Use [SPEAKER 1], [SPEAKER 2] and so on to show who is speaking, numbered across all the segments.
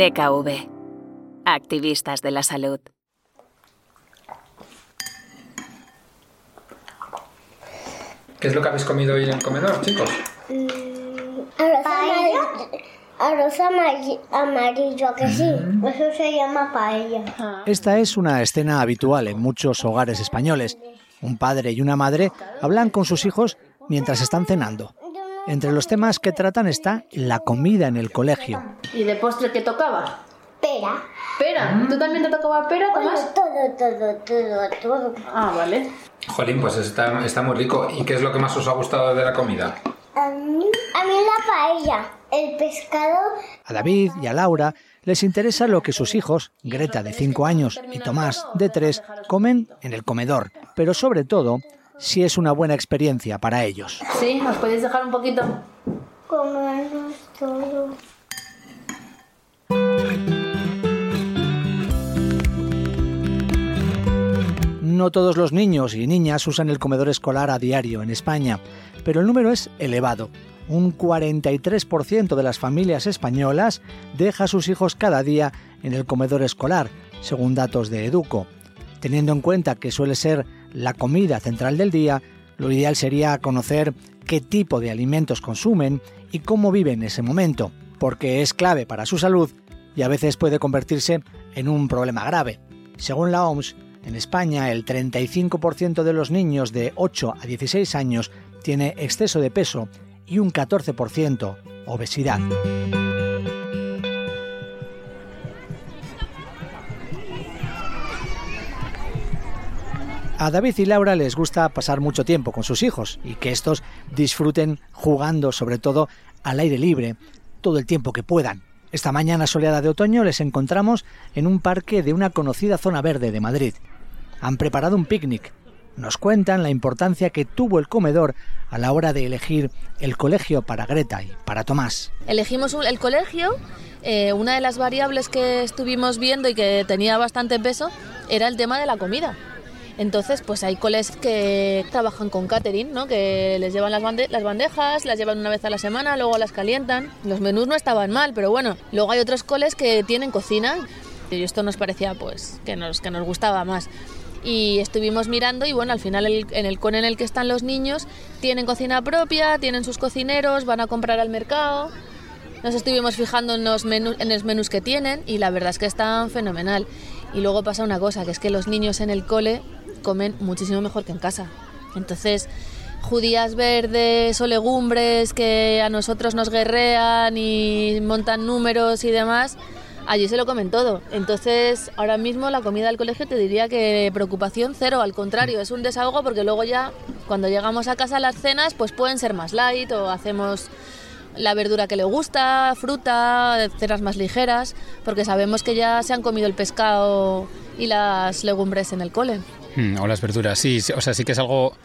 [SPEAKER 1] DKV. Activistas de la salud.
[SPEAKER 2] ¿Qué es lo que habéis comido hoy en el comedor, chicos?
[SPEAKER 3] Mm, arroz amarillo, arroz amarillo, amarillo, que sí, eso se llama paella.
[SPEAKER 4] Esta es una escena habitual en muchos hogares españoles. Un padre y una madre hablan con sus hijos mientras están cenando. Entre los temas que tratan está la comida en el colegio.
[SPEAKER 5] ¿Y de postre qué tocaba?
[SPEAKER 3] Pera.
[SPEAKER 5] ¿Pera? ¿Tú también te tocaba pera, Tomás?
[SPEAKER 3] todo, todo, todo, todo.
[SPEAKER 5] Ah, vale.
[SPEAKER 2] Jolín, pues está, está muy rico. ¿Y qué es lo que más os ha gustado de la comida?
[SPEAKER 3] A mí, a mí la paella, el pescado,
[SPEAKER 4] A David y a Laura les interesa lo que sus hijos, Greta de 5 años y Tomás de 3, comen en el comedor, pero sobre todo si es una buena experiencia para ellos.
[SPEAKER 5] Sí, ¿nos podéis dejar un poquito?
[SPEAKER 3] comernos todo.
[SPEAKER 4] No todos los niños y niñas usan el comedor escolar a diario en España, pero el número es elevado. Un 43% de las familias españolas deja a sus hijos cada día en el comedor escolar, según datos de Educo. Teniendo en cuenta que suele ser la comida central del día, lo ideal sería conocer qué tipo de alimentos consumen y cómo viven ese momento, porque es clave para su salud y a veces puede convertirse en un problema grave. Según la OMS, en España el 35% de los niños de 8 a 16 años tiene exceso de peso y un 14% obesidad. A David y Laura les gusta pasar mucho tiempo con sus hijos y que estos disfruten jugando sobre todo al aire libre todo el tiempo que puedan. Esta mañana soleada de otoño les encontramos en un parque de una conocida zona verde de Madrid. Han preparado un picnic. Nos cuentan la importancia que tuvo el comedor a la hora de elegir el colegio para Greta y para Tomás.
[SPEAKER 6] Elegimos el colegio. eh, una de las variables que estuvimos viendo y que tenía bastante peso era el tema de la comida. Entonces, pues hay coles que trabajan con catering, ¿no? Que les llevan las, bande- las bandejas, las llevan una vez a la semana, luego las calientan. Los menús no estaban mal, pero bueno. Luego hay otros coles que tienen cocina. Y esto nos parecía, pues, que nos, que nos gustaba más. Y estuvimos mirando y bueno, al final en el cone en el que están los niños tienen cocina propia, tienen sus cocineros, van a comprar al mercado. Nos estuvimos fijando en los, menús, en los menús que tienen y la verdad es que están fenomenal. Y luego pasa una cosa, que es que los niños en el cole comen muchísimo mejor que en casa. Entonces, judías verdes o legumbres que a nosotros nos guerrean y montan números y demás, allí se lo comen todo. Entonces, ahora mismo la comida del colegio te diría que preocupación cero, al contrario, es un desahogo porque luego ya cuando llegamos a casa las cenas pues pueden ser más light o hacemos la verdura que le gusta, fruta, cenas más ligeras, porque sabemos que ya se han comido el pescado y las legumbres en el cole.
[SPEAKER 7] Mm, o las verduras, sí, sí, o sea, sí que es algo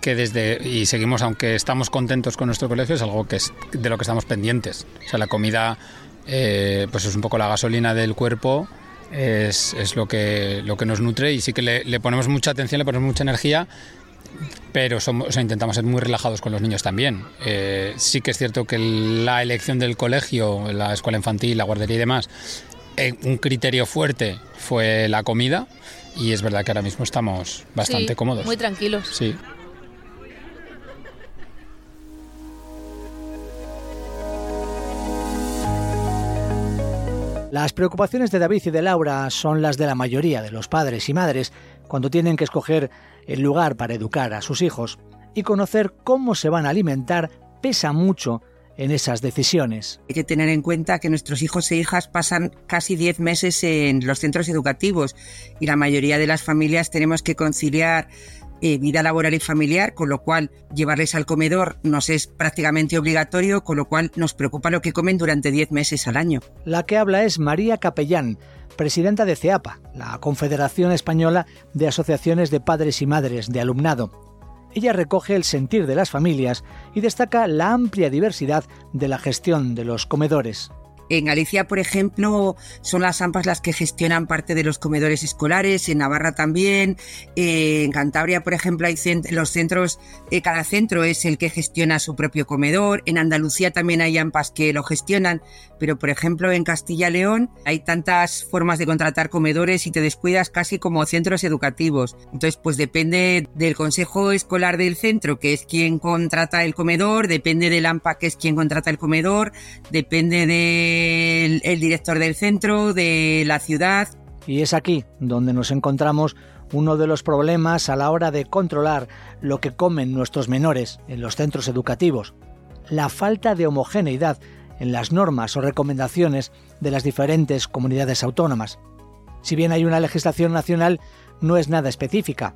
[SPEAKER 7] que desde y seguimos aunque estamos contentos con nuestro colegio es algo que es de lo que estamos pendientes. O sea, la comida eh, pues es un poco la gasolina del cuerpo, es, es lo que lo que nos nutre y sí que le, le ponemos mucha atención, le ponemos mucha energía, pero somos, o sea, intentamos ser muy relajados con los niños también. Eh, sí que es cierto que la elección del colegio, la escuela infantil, la guardería y demás, eh, un criterio fuerte fue la comida y es verdad que ahora mismo estamos bastante
[SPEAKER 6] Sí,
[SPEAKER 7] cómodos.
[SPEAKER 6] Muy tranquilos.
[SPEAKER 7] Sí.
[SPEAKER 4] Las preocupaciones de David y de Laura son las de la mayoría de los padres y madres cuando tienen que escoger el lugar para educar a sus hijos y conocer cómo se van a alimentar pesa mucho en esas decisiones.
[SPEAKER 8] Hay que tener en cuenta que nuestros hijos e hijas pasan casi 10 meses en los centros educativos y la mayoría de las familias tenemos que conciliar eh, vida laboral y familiar, con lo cual llevarles al comedor nos es prácticamente obligatorio, con lo cual nos preocupa lo que comen durante 10 meses al año.
[SPEAKER 4] La que habla es María Capellán, presidenta de CEAPA, la Confederación Española de Asociaciones de Padres y Madres de Alumnado. Ella recoge el sentir de las familias y destaca la amplia diversidad de la gestión de los comedores.
[SPEAKER 8] En Galicia, por ejemplo, son las AMPAs las que gestionan parte de los comedores escolares, en Navarra también, en Cantabria, por ejemplo, hay centros, eh, cada centro es el que gestiona su propio comedor, en Andalucía también hay AMPAs que lo gestionan, pero por ejemplo en Castilla León hay tantas formas de contratar comedores y te descuidas casi como centros educativos. Entonces, pues depende del consejo escolar del centro, que es quien contrata el comedor, depende del AMPA, que es quien contrata el comedor, depende del el director del centro, de la ciudad.
[SPEAKER 4] Y es aquí donde nos encontramos uno de los problemas a la hora de controlar lo que comen nuestros menores en los centros educativos, la falta de homogeneidad en las normas o recomendaciones de las diferentes comunidades autónomas. Si bien hay una legislación nacional, no es nada específica.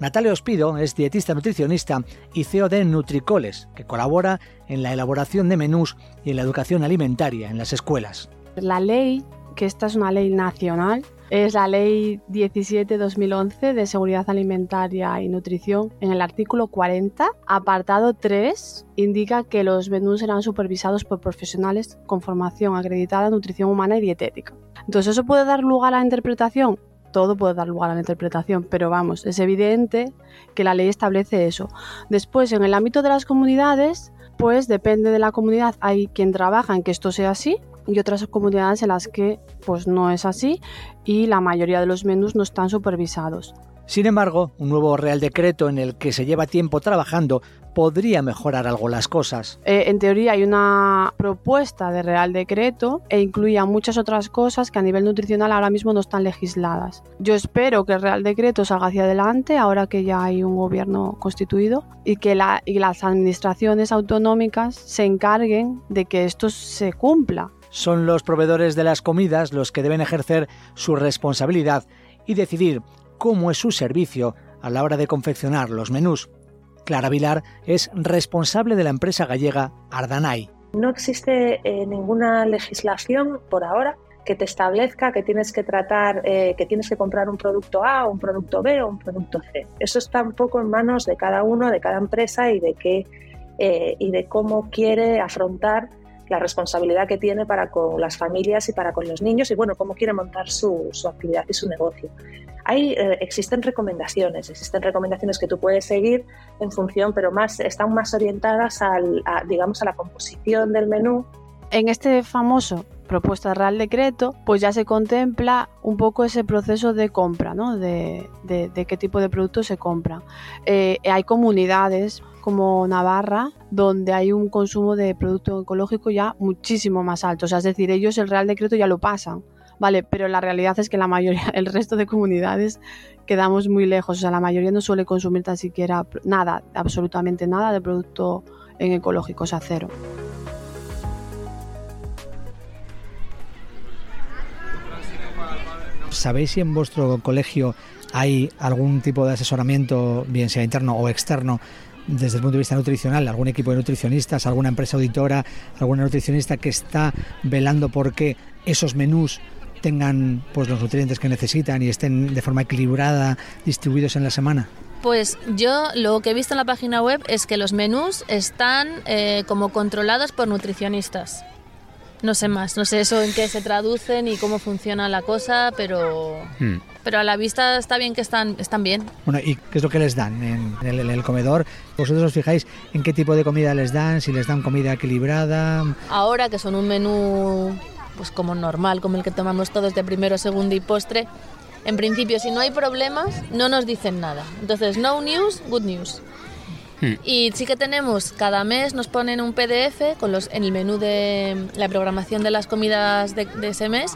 [SPEAKER 4] Natalia Ospido es dietista nutricionista y CEO de Nutricoles, que colabora en la elaboración de menús y en la educación alimentaria en las escuelas.
[SPEAKER 9] La ley, que esta es una ley nacional, es la Ley 17-2011 de Seguridad Alimentaria y Nutrición. En el artículo 40, apartado 3, indica que los menús serán supervisados por profesionales con formación acreditada en nutrición humana y dietética. Entonces, ¿eso puede dar lugar a la interpretación? Todo puede dar lugar a la interpretación, pero vamos, es evidente que la ley establece eso. Después, en el ámbito de las comunidades, pues depende de la comunidad, hay quien trabaja en que esto sea así, y otras comunidades en las que pues no es así y la mayoría de los menús no están supervisados.
[SPEAKER 4] Sin embargo, un nuevo Real Decreto en el que se lleva tiempo trabajando podría mejorar algo las cosas.
[SPEAKER 9] Eh, en teoría hay una propuesta de Real Decreto e incluía muchas otras cosas que a nivel nutricional ahora mismo no están legisladas. Yo espero que el Real Decreto salga hacia adelante ahora que ya hay un gobierno constituido y que y las administraciones autonómicas se encarguen de que esto se cumpla
[SPEAKER 4] son los proveedores de las comidas los que deben ejercer su responsabilidad y decidir cómo es su servicio a la hora de confeccionar los menús. Clara Vilar es responsable de la empresa gallega Ardanay.
[SPEAKER 10] No existe eh, ninguna legislación por ahora que te establezca que tienes que tratar, eh, que tienes que comprar un producto A, un producto B o un producto C. Eso está un poco en manos de cada uno, de cada empresa y de qué eh, y de cómo quiere afrontar la responsabilidad que tiene para con las familias y para con los niños y bueno, cómo quiere montar su, actividad y su negocio. Hay, eh, existen recomendaciones, existen recomendaciones que tú puedes seguir en función, pero más, están más orientadas al, digamos, a la composición del menú.
[SPEAKER 9] En este famoso propuesta Real Decreto, pues ya se contempla un poco ese proceso de compra, ¿no? De, qué tipo de productos se compra. Eh, hay comunidades como Navarra, donde hay un consumo de producto ecológico ya muchísimo más alto. O sea, es decir, ellos el Real Decreto ya lo pasan, ¿vale? Pero la realidad es que la mayoría, el resto de comunidades quedamos muy lejos. O sea, la mayoría no suele consumir tan siquiera nada, absolutamente nada de producto en ecológico, o sea, cero.
[SPEAKER 4] ¿Sabéis si en vuestro colegio hay algún tipo de asesoramiento, bien sea interno o externo, desde el punto de vista nutricional, algún equipo de nutricionistas, alguna empresa auditora, alguna nutricionista que está velando por que esos menús tengan pues los nutrientes que necesitan y estén de forma equilibrada distribuidos en la semana?
[SPEAKER 6] Pues yo lo que he visto en la página web es que los menús están eh, como controlados por nutricionistas. No sé más, no sé eso en qué se traduce ni cómo funciona la cosa, pero... Hmm pero a la vista está bien que están, están bien.
[SPEAKER 4] Bueno, ¿y qué es lo que les dan en el, comedor? ¿Vosotros os fijáis en qué tipo de comida les dan? Si les dan comida equilibrada.
[SPEAKER 6] Ahora que son un menú pues como normal, como el que tomamos todos de primero, segundo y postre, en principio si no hay problemas no nos dicen nada. Entonces, no news, good news. Hmm. Y sí que tenemos, cada mes nos ponen un PDF con los, en el menú de la programación de las comidas de, de ese mes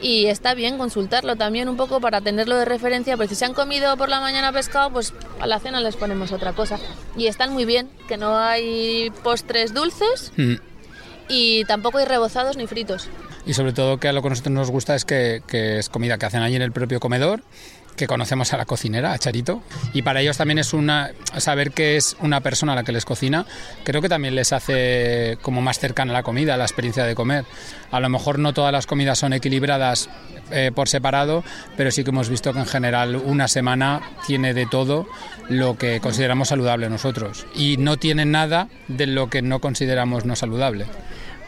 [SPEAKER 6] y está bien consultarlo también un poco para tenerlo de referencia, porque si se han comido por la mañana pescado, pues a la cena les ponemos otra cosa. Y están muy bien, que no hay postres dulces mm. y tampoco hay rebozados ni fritos.
[SPEAKER 7] Y sobre todo que a lo que a nosotros nos gusta es que, que es comida que hacen allí en el propio comedor que conocemos a la cocinera, a Charito, y para ellos también es una saber que es una persona a la que les cocina, creo que también les hace como más cercana la comida, la experiencia de comer. A lo mejor no todas las comidas son equilibradas eh, por separado, pero sí que hemos visto que en general una semana tiene de todo lo que consideramos saludable nosotros y no tiene nada de lo que no consideramos no saludable.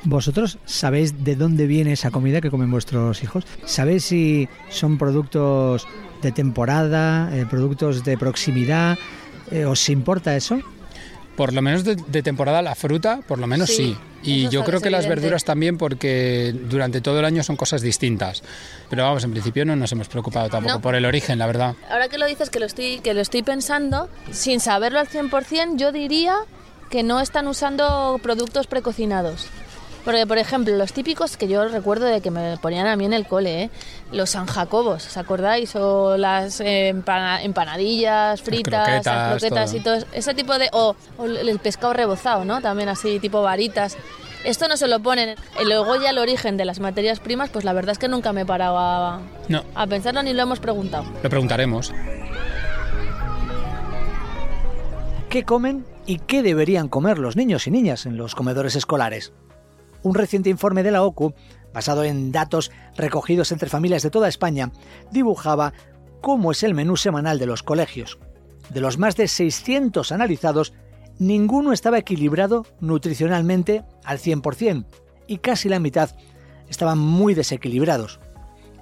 [SPEAKER 4] ¿Vosotros sabéis de dónde viene esa comida que comen vuestros hijos? ¿Sabéis si son productos de temporada, eh, productos de proximidad? Eh, ¿Os importa eso?
[SPEAKER 7] Por lo menos de, de temporada la fruta, por lo menos sí.
[SPEAKER 6] Sí,
[SPEAKER 7] Y
[SPEAKER 6] eso
[SPEAKER 7] yo creo que las verduras también porque durante todo el año son cosas distintas. Pero vamos, en principio no nos hemos preocupado tampoco
[SPEAKER 6] No.
[SPEAKER 7] por el origen, la verdad.
[SPEAKER 6] Ahora que lo dices, que lo estoy, que lo estoy pensando, sin saberlo al 100%, yo diría que no están usando productos precocinados. Porque, por ejemplo, los típicos que yo recuerdo de que me ponían a mí en el cole, ¿eh? los San Jacobos, ¿os acordáis? O las eh, empana- empanadillas fritas, las
[SPEAKER 7] croquetas,
[SPEAKER 6] croquetas,
[SPEAKER 7] todo.
[SPEAKER 6] y todo eso. ese tipo de... O, o el pescado rebozado, ¿no? También así, tipo varitas. Esto no se lo ponen. Y luego ya el origen de las materias primas, pues la verdad es que nunca me he parado a,
[SPEAKER 7] No,
[SPEAKER 6] a pensarlo ni lo hemos preguntado.
[SPEAKER 7] lo preguntaremos.
[SPEAKER 4] ¿Qué comen y qué deberían comer los niños y niñas en los comedores escolares? Un reciente informe de la OCU, basado en datos recogidos entre familias de toda España, dibujaba cómo es el menú semanal de los colegios. De los más de 600 analizados, ninguno estaba equilibrado nutricionalmente al 100% y casi la mitad estaban muy desequilibrados.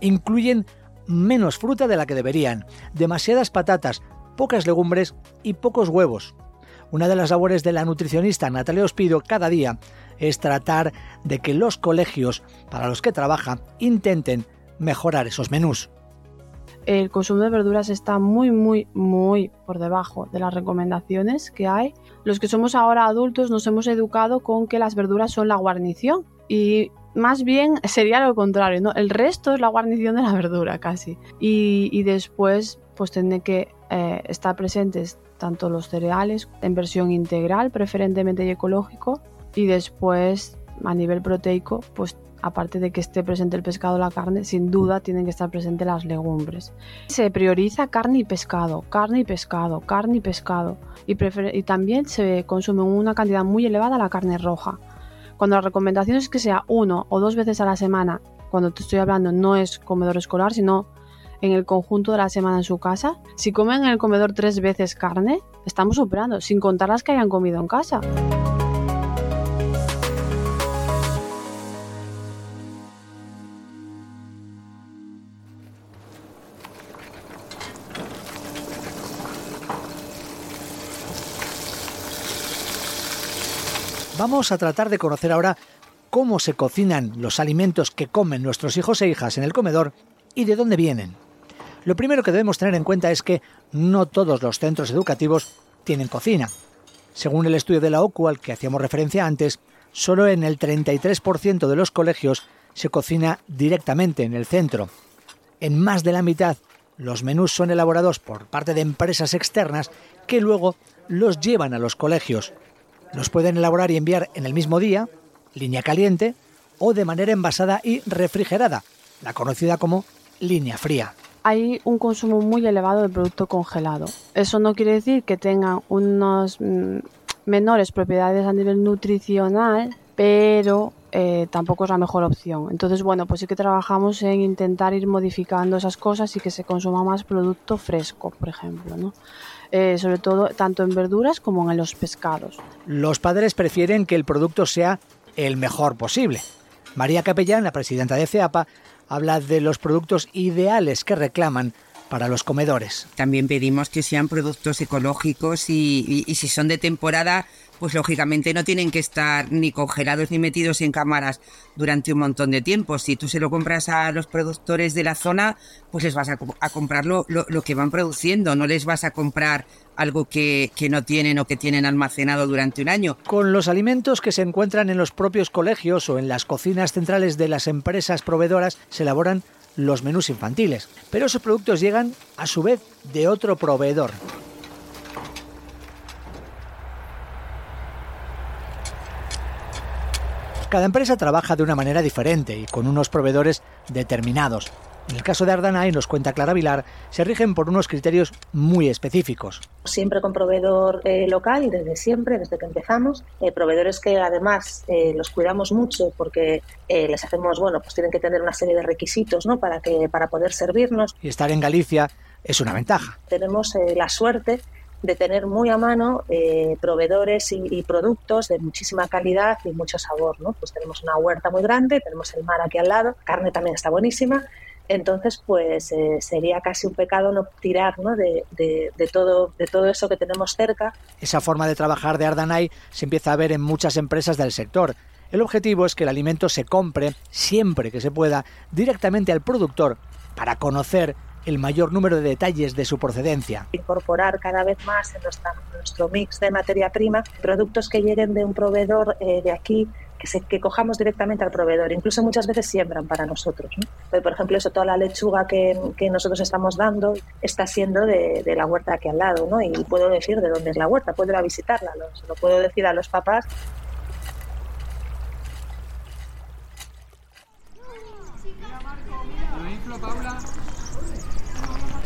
[SPEAKER 4] Incluyen menos fruta de la que deberían, demasiadas patatas, pocas legumbres y pocos huevos. Una de las labores de la nutricionista Natalia Ospido cada día es tratar de que los colegios para los que trabaja intenten mejorar esos menús.
[SPEAKER 9] El consumo de verduras está muy, muy, muy por debajo de las recomendaciones que hay. Los que somos ahora adultos nos hemos educado con que las verduras son la guarnición y más bien sería lo contrario, ¿no? El resto es la guarnición de la verdura casi. Y, después pues tienen que eh, estar presentes tanto los cereales en versión integral, preferentemente y ecológico, y después a nivel proteico, pues aparte de que esté presente el pescado o la carne, sin duda tienen que estar presentes las legumbres. Se prioriza carne y pescado, carne y pescado, carne y pescado, y, y también se consume una cantidad muy elevada la carne roja. Cuando la recomendación es que sea uno o dos veces a la semana, cuando te estoy hablando no es comedor escolar, sino en el conjunto de la semana en su casa, si comen en el comedor tres veces carne, estamos superando, sin contar las que hayan comido en casa.
[SPEAKER 4] Vamos a tratar de conocer ahora cómo se cocinan los alimentos que comen nuestros hijos e hijas en el comedor y de dónde vienen. Lo primero que debemos tener en cuenta es que no todos los centros educativos tienen cocina. Según el estudio de la OCU al que hacíamos referencia antes, solo en el 33% de los colegios se cocina directamente en el centro. En más de la mitad, los menús son elaborados por parte de empresas externas que luego los llevan a los colegios. Los pueden elaborar y enviar en el mismo día, línea caliente, o de manera envasada y refrigerada, la conocida como línea fría.
[SPEAKER 9] Hay un consumo muy elevado de producto congelado. Eso no quiere decir que tengan unas mm, menores propiedades a nivel nutricional, pero eh, tampoco es la mejor opción. Entonces, bueno, pues sí que trabajamos en intentar ir modificando esas cosas y que se consuma más producto fresco, por ejemplo, ¿no? Eh, sobre todo tanto en verduras como en los pescados.
[SPEAKER 4] Los padres prefieren que el producto sea el mejor posible. María Capellán, la presidenta de CEAPA, habla de los productos ideales que reclaman para los comedores.
[SPEAKER 8] También pedimos que sean productos ecológicos y, y- y si son de temporada, pues lógicamente no tienen que estar ni congelados ni metidos en cámaras durante un montón de tiempo. Si tú se lo compras a los productores de la zona, pues les vas a, a comprar lo, lo- lo que van produciendo, no les vas a comprar algo que, que no tienen o que tienen almacenado durante un año.
[SPEAKER 4] Con los alimentos que se encuentran en los propios colegios o en las cocinas centrales de las empresas proveedoras se elaboran los menús infantiles, pero esos productos llegan a su vez de otro proveedor. Cada empresa trabaja de una manera diferente y con unos proveedores determinados. En el caso de Ardanay, nos cuenta Clara Vilar, se rigen por unos criterios muy específicos.
[SPEAKER 10] siempre con proveedor eh, local y desde siempre, desde que empezamos, eh, proveedores que además eh, los cuidamos mucho porque eh, les hacemos, bueno, pues tienen que tener una serie de requisitos, ¿no? Para que para poder servirnos.
[SPEAKER 4] Y estar en Galicia es una ventaja.
[SPEAKER 10] Tenemos eh, la suerte de tener muy a mano eh, proveedores y, y, productos de muchísima calidad y mucho sabor. ¿no? Pues tenemos una huerta muy grande, tenemos el mar aquí al lado, carne también está buenísima. Entonces, pues eh, sería casi un pecado no tirar ¿no? De, de, de, todo, de todo eso que tenemos cerca.
[SPEAKER 4] Esa forma de trabajar de Ardanay se empieza a ver en muchas empresas del sector. El objetivo es que el alimento se compre, siempre que se pueda, directamente al productor para conocer el mayor número de detalles de su procedencia.
[SPEAKER 10] Incorporar cada vez más en, nuestra, en nuestro mix de materia prima productos que lleguen de un proveedor eh, de aquí que, se, que, cojamos directamente al proveedor. Incluso muchas veces siembran para nosotros. ¿no? Por ejemplo, eso, toda la lechuga que, que nosotros estamos dando está siendo de, de, la huerta aquí al lado. ¿no? Y puedo decir de dónde es la huerta, puedo ir a visitarla, lo, lo puedo decir a los papás.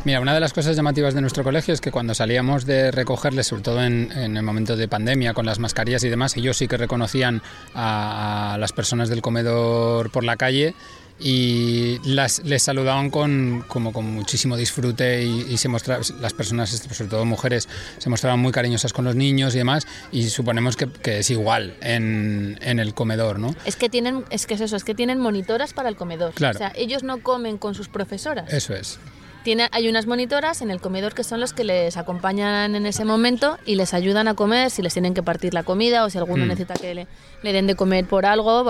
[SPEAKER 7] Mira, una de las cosas llamativas de nuestro colegio es que cuando salíamos de recogerles, sobre todo en, en, el momento de pandemia, con las mascarillas y demás, ellos sí que reconocían a, a las personas del comedor por la calle y las, les saludaban con, como con muchísimo disfrute y, y se mostraba, las personas, sobre todo mujeres, se mostraban muy cariñosas con los niños y demás y suponemos que, que es igual en, en, el comedor, ¿no?
[SPEAKER 6] Es que tienen, es que es eso, es que tienen monitoras para el comedor.
[SPEAKER 7] Claro.
[SPEAKER 6] O sea, ellos no comen con sus profesoras.
[SPEAKER 7] Eso es.
[SPEAKER 6] Tiene, hay unas monitoras en el comedor que son los que les acompañan en ese momento y les ayudan a comer si les tienen que partir la comida o si alguno mm. necesita que le, le, den de comer por algo,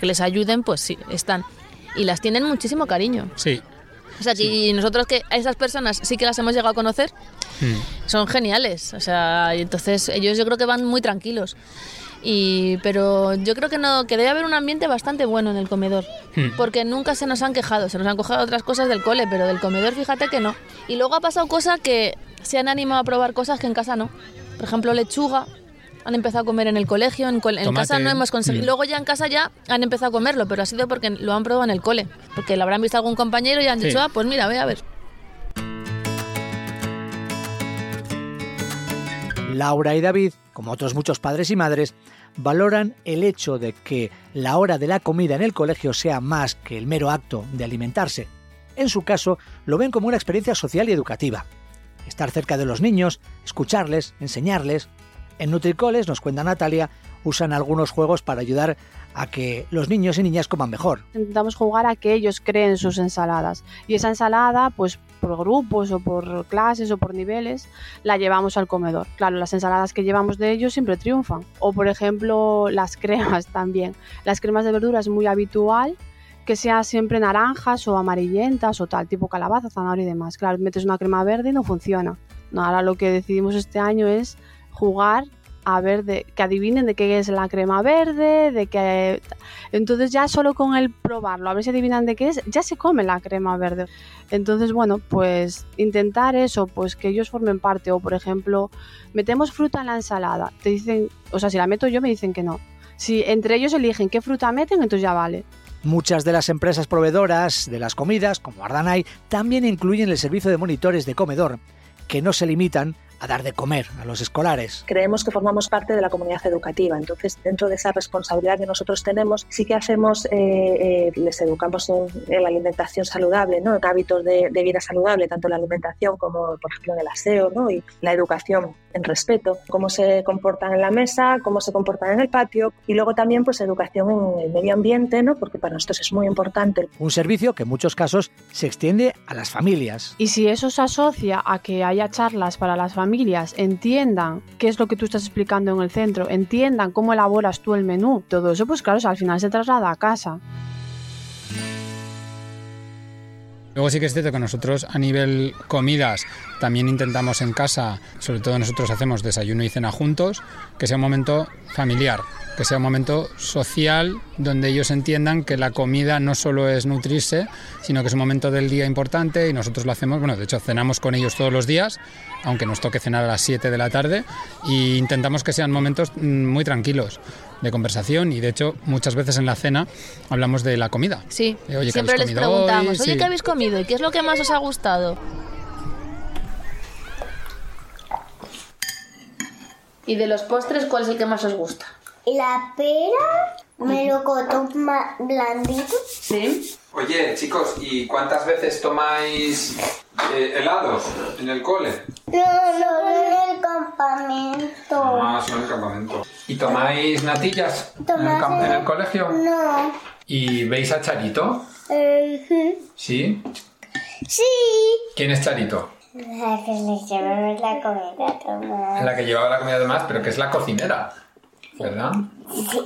[SPEAKER 6] que les ayuden, pues sí, están. Y las tienen muchísimo cariño.
[SPEAKER 7] Sí.
[SPEAKER 6] O sea, sí. y nosotros que a esas personas sí que las hemos llegado a conocer, mm. son geniales. O sea, y entonces ellos yo creo que van muy tranquilos. Y, pero yo creo que no que debe haber un ambiente bastante bueno en el comedor hmm. porque nunca se nos han quejado se nos han quejado otras cosas del cole pero del comedor fíjate que no y luego ha pasado cosa que se han animado a probar cosas que en casa no por ejemplo lechuga han empezado a comer en el colegio, en, en casa no hemos conseguido. Mm. Luego ya en casa ya han empezado a comerlo, pero ha sido porque lo han probado en el cole. Porque lo habrán visto algún compañero y han dicho, sí. ah, pues mira, ve a ver.
[SPEAKER 4] Laura y David, como otros muchos padres y madres, valoran el hecho de que la hora de la comida en el colegio sea más que el mero acto de alimentarse. En su caso, lo ven como una experiencia social y educativa. Estar cerca de los niños, escucharles, enseñarles. En Nutricoles, nos cuenta Natalia, usan algunos juegos para ayudar a que los niños y niñas coman mejor.
[SPEAKER 9] Intentamos jugar a que ellos creen sus ensaladas. Y esa ensalada, pues por grupos o por clases o por niveles, la llevamos al comedor. Claro, las ensaladas que llevamos de ellos siempre triunfan. O por ejemplo, las cremas también. Las cremas de verdura es muy habitual que sea siempre naranjas o amarillentas o tal, tipo calabaza, zanahoria y demás. Claro, metes una crema verde y no funciona. No, ahora lo que decidimos este año es jugar a ver de, que adivinen de qué es la crema verde, de que entonces ya solo con el probarlo, a ver si adivinan de qué es, ya se come la crema verde. Entonces, bueno, pues intentar eso, pues que ellos formen parte o por ejemplo, metemos fruta en la ensalada. Te dicen, o sea, si la meto yo me dicen que no. Si entre ellos eligen qué fruta meten, entonces ya vale.
[SPEAKER 4] Muchas de las empresas proveedoras de las comidas, como Ardanay, también incluyen el servicio de monitores de comedor, que no se limitan a dar de comer a los escolares.
[SPEAKER 10] Creemos que formamos parte de la comunidad educativa, entonces dentro de esa responsabilidad que nosotros tenemos, sí que hacemos, eh, eh, les educamos en, en, la alimentación saludable, ¿no? en hábitos de, vida saludable, tanto la alimentación como, por ejemplo, el aseo ¿no? y la educación respeto, cómo se comportan en la mesa, cómo se comportan en el patio y luego también pues educación en el medio ambiente, ¿no? porque para nosotros es muy importante.
[SPEAKER 4] Un servicio que en muchos casos se extiende a las familias.
[SPEAKER 9] Y si eso se asocia a que haya charlas para las familias, entiendan qué es lo que tú estás explicando en el centro, entiendan cómo elaboras tú el menú, todo eso pues claro, o sea, al final se traslada a casa.
[SPEAKER 7] Luego sí que es cierto que nosotros a nivel comidas también intentamos en casa, sobre todo nosotros hacemos desayuno y cena juntos, que sea un momento familiar, que sea un momento social donde ellos entiendan que la comida no solo es nutrirse, sino que es un momento del día importante y nosotros lo hacemos, bueno, de hecho cenamos con ellos todos los días, aunque nos toque cenar a las 7 de la tarde, e intentamos que sean momentos muy tranquilos de conversación y de hecho muchas veces en la cena hablamos de la comida.
[SPEAKER 6] Sí,
[SPEAKER 7] oye,
[SPEAKER 6] siempre les preguntamos,
[SPEAKER 7] hoy?
[SPEAKER 6] oye,
[SPEAKER 7] sí.
[SPEAKER 6] ¿qué habéis comido y qué es lo que más os ha gustado? ¿Y de los postres cuál es el que más os gusta?
[SPEAKER 3] La pera, melocotón blandito.
[SPEAKER 6] Sí.
[SPEAKER 2] Oye, chicos, ¿y cuántas veces tomáis eh, helados en el cole?
[SPEAKER 3] No, no, en el campamento.
[SPEAKER 2] Ah, son el campamento. ¿Y tomáis natillas en el,
[SPEAKER 3] Tomás,
[SPEAKER 2] cam- en el colegio?
[SPEAKER 3] No.
[SPEAKER 2] ¿Y veis a Charito? ¿Sí?
[SPEAKER 3] Sí.
[SPEAKER 2] ¿Quién es Charito?
[SPEAKER 3] La que le llevaba la comida Tomás.
[SPEAKER 2] La que llevaba la comida Tomás, pero que es la cocinera, ¿verdad?
[SPEAKER 3] Sí.